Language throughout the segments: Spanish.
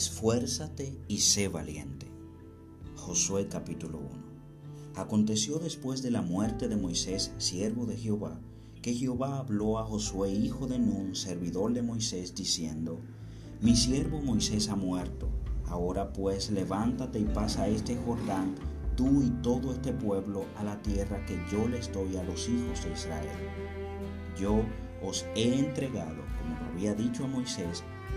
Esfuérzate y sé valiente. Josué capítulo 1. Aconteció después de la muerte de Moisés, siervo de Jehová, que Jehová habló a Josué, hijo de Nun, servidor de Moisés, diciendo, Mi siervo Moisés ha muerto. Ahora pues levántate y pasa este Jordán, tú y todo este pueblo, a la tierra que yo les doy a los hijos de Israel. Yo os he entregado, como lo había dicho a Moisés,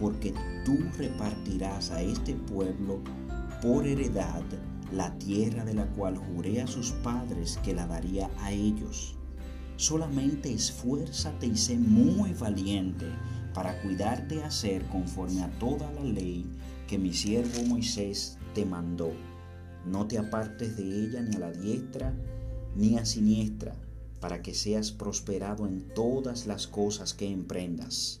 porque tú repartirás a este pueblo por heredad la tierra de la cual juré a sus padres que la daría a ellos. Solamente esfuérzate y sé muy valiente para cuidarte a hacer conforme a toda la ley que mi siervo Moisés te mandó. No te apartes de ella ni a la diestra ni a siniestra, para que seas prosperado en todas las cosas que emprendas.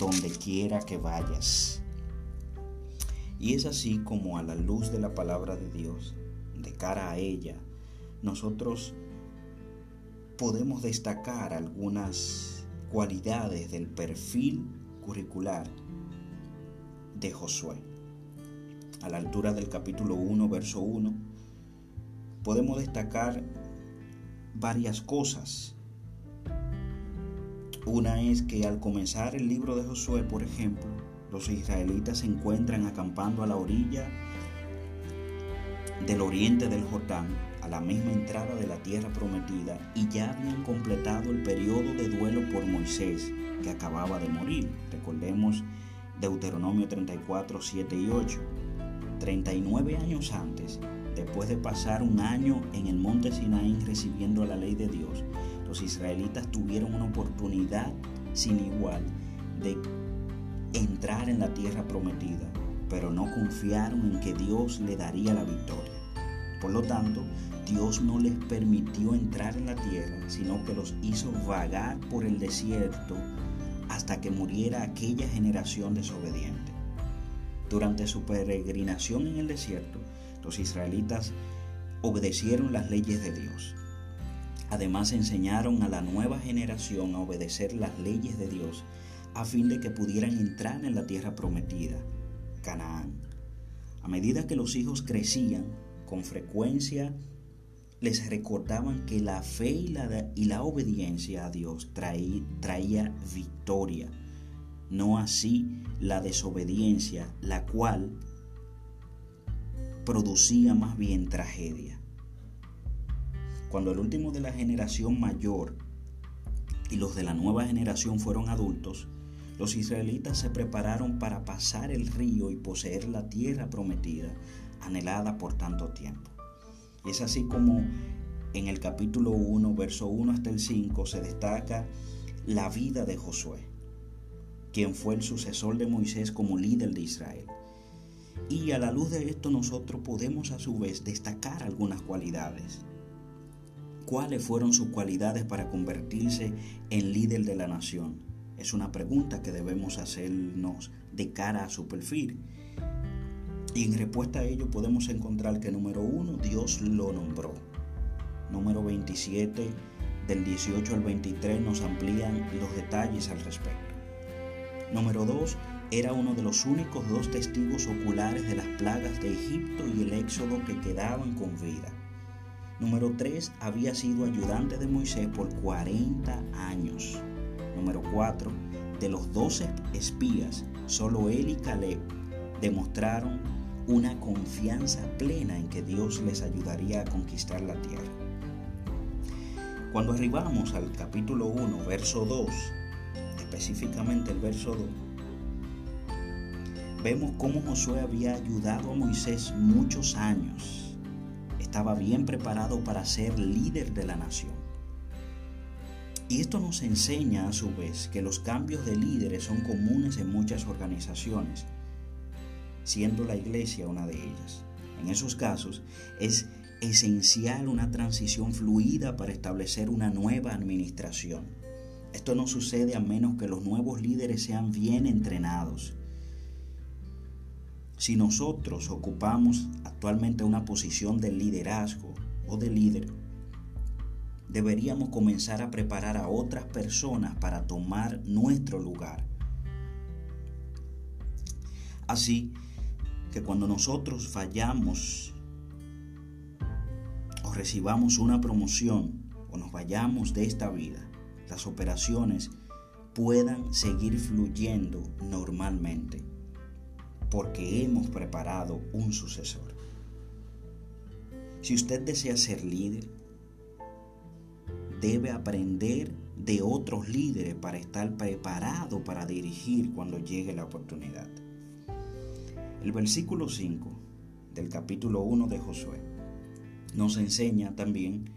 donde quiera que vayas. Y es así como a la luz de la palabra de Dios, de cara a ella, nosotros podemos destacar algunas cualidades del perfil curricular de Josué. A la altura del capítulo 1, verso 1, podemos destacar varias cosas una es que al comenzar el libro de Josué, por ejemplo, los israelitas se encuentran acampando a la orilla del oriente del Jordán, a la misma entrada de la tierra prometida, y ya habían completado el periodo de duelo por Moisés, que acababa de morir. Recordemos Deuteronomio 34, 7 y 8. 39 años antes, después de pasar un año en el monte Sinaí recibiendo la ley de Dios, los israelitas tuvieron una oportunidad sin igual de entrar en la tierra prometida, pero no confiaron en que Dios le daría la victoria. Por lo tanto, Dios no les permitió entrar en la tierra, sino que los hizo vagar por el desierto hasta que muriera aquella generación desobediente. Durante su peregrinación en el desierto, los israelitas obedecieron las leyes de Dios. Además enseñaron a la nueva generación a obedecer las leyes de Dios a fin de que pudieran entrar en la tierra prometida, Canaán. A medida que los hijos crecían, con frecuencia les recordaban que la fe y la, obediencia a Dios traía victoria, no así la desobediencia, la cual producía más bien tragedia. Cuando el último de la generación mayor y los de la nueva generación fueron adultos, los israelitas se prepararon para pasar el río y poseer la tierra prometida, anhelada por tanto tiempo. Es así como en el capítulo 1, verso 1 hasta el 5, se destaca la vida de Josué, quien fue el sucesor de Moisés como líder de Israel. Y a la luz de esto nosotros podemos a su vez destacar algunas cualidades cuáles fueron sus cualidades para convertirse en líder de la nación. Es una pregunta que debemos hacernos de cara a su perfil. Y en respuesta a ello podemos encontrar que número uno, Dios lo nombró. Número 27, del 18 al 23 nos amplían los detalles al respecto. Número 2, era uno de los únicos dos testigos oculares de las plagas de Egipto y el éxodo que quedaban con vida. Número 3. Había sido ayudante de Moisés por 40 años. Número 4. De los 12 espías, solo él y Caleb demostraron una confianza plena en que Dios les ayudaría a conquistar la tierra. Cuando arribamos al capítulo 1, verso 2, específicamente el verso 2, vemos cómo Josué había ayudado a Moisés muchos años. Estaba bien preparado para ser líder de la nación. Y esto nos enseña a su vez que los cambios de líderes son comunes en muchas organizaciones, siendo la iglesia una de ellas. En esos casos es esencial una transición fluida para establecer una nueva administración. Esto no sucede a menos que los nuevos líderes sean bien entrenados. Si nosotros ocupamos actualmente una posición de liderazgo o de líder, deberíamos comenzar a preparar a otras personas para tomar nuestro lugar. Así que cuando nosotros fallamos o recibamos una promoción o nos vayamos de esta vida, las operaciones puedan seguir fluyendo normalmente porque hemos preparado un sucesor. Si usted desea ser líder, debe aprender de otros líderes para estar preparado para dirigir cuando llegue la oportunidad. El versículo 5 del capítulo 1 de Josué nos enseña también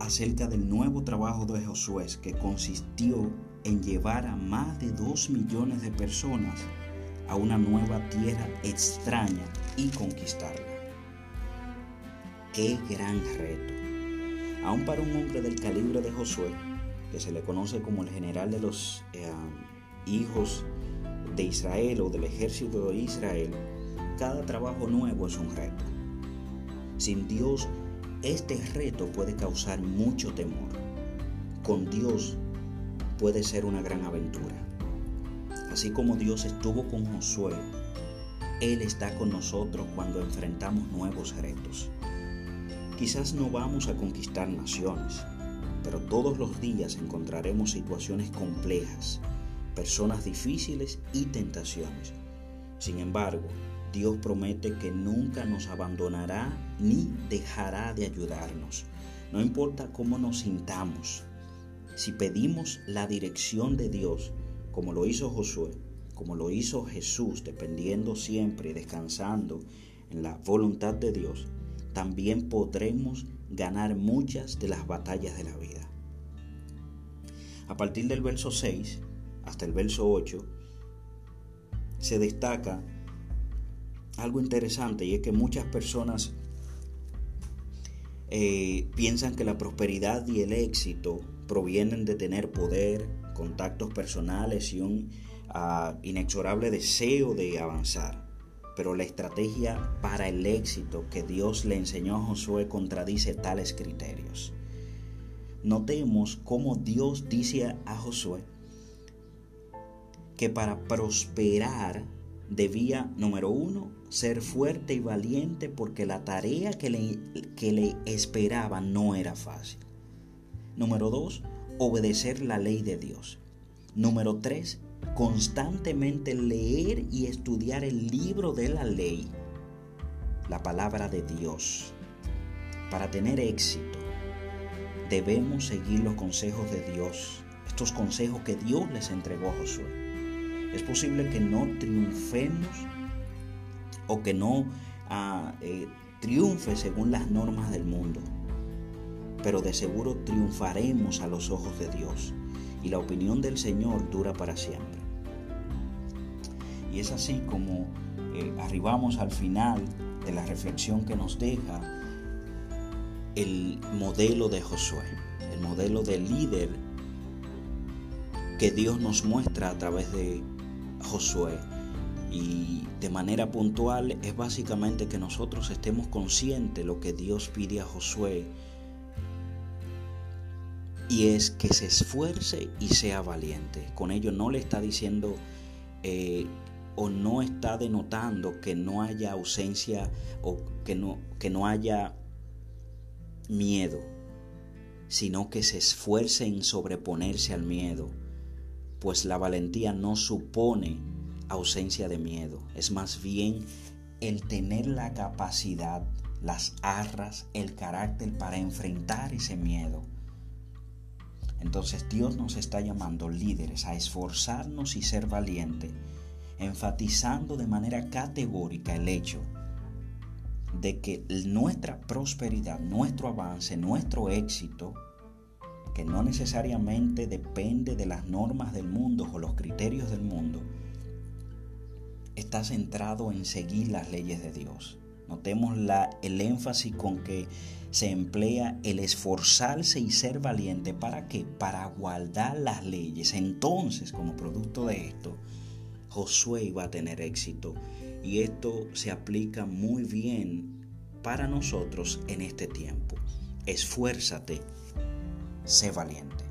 acerca del nuevo trabajo de Josué que consistió en llevar a más de dos millones de personas a una nueva tierra extraña y conquistarla. ¡Qué gran reto! Aún para un hombre del calibre de Josué, que se le conoce como el general de los eh, hijos de Israel o del ejército de Israel, cada trabajo nuevo es un reto. Sin Dios, este reto puede causar mucho temor. Con Dios puede ser una gran aventura. Así como Dios estuvo con Josué, Él está con nosotros cuando enfrentamos nuevos retos. Quizás no vamos a conquistar naciones, pero todos los días encontraremos situaciones complejas, personas difíciles y tentaciones. Sin embargo, Dios promete que nunca nos abandonará ni dejará de ayudarnos. No importa cómo nos sintamos, si pedimos la dirección de Dios, como lo hizo Josué, como lo hizo Jesús, dependiendo siempre y descansando en la voluntad de Dios, también podremos ganar muchas de las batallas de la vida. A partir del verso 6 hasta el verso 8 se destaca algo interesante y es que muchas personas eh, piensan que la prosperidad y el éxito provienen de tener poder, contactos personales y un ah, inexorable deseo de avanzar. Pero la estrategia para el éxito que Dios le enseñó a Josué contradice tales criterios. Notemos cómo Dios dice a Josué que para prosperar debía, número uno, ser fuerte y valiente porque la tarea que le, que le esperaba no era fácil. Número dos, obedecer la ley de Dios. Número tres, constantemente leer y estudiar el libro de la ley, la palabra de Dios. Para tener éxito, debemos seguir los consejos de Dios, estos consejos que Dios les entregó a Josué. Es posible que no triunfemos o que no ah, eh, triunfe según las normas del mundo, pero de seguro triunfaremos a los ojos de Dios y la opinión del Señor dura para siempre. Y es así como eh, arribamos al final de la reflexión que nos deja el modelo de Josué, el modelo de líder que Dios nos muestra a través de Josué. Y de manera puntual es básicamente que nosotros estemos conscientes de lo que Dios pide a Josué y es que se esfuerce y sea valiente. Con ello no le está diciendo eh, o no está denotando que no haya ausencia o que no, que no haya miedo, sino que se esfuerce en sobreponerse al miedo, pues la valentía no supone ausencia de miedo, es más bien el tener la capacidad, las arras, el carácter para enfrentar ese miedo. Entonces Dios nos está llamando líderes a esforzarnos y ser valientes, enfatizando de manera categórica el hecho de que nuestra prosperidad, nuestro avance, nuestro éxito, que no necesariamente depende de las normas del mundo o los criterios del mundo, está centrado en seguir las leyes de Dios. Notemos la, el énfasis con que se emplea el esforzarse y ser valiente. ¿Para qué? Para guardar las leyes. Entonces, como producto de esto, Josué iba a tener éxito. Y esto se aplica muy bien para nosotros en este tiempo. Esfuérzate, sé valiente.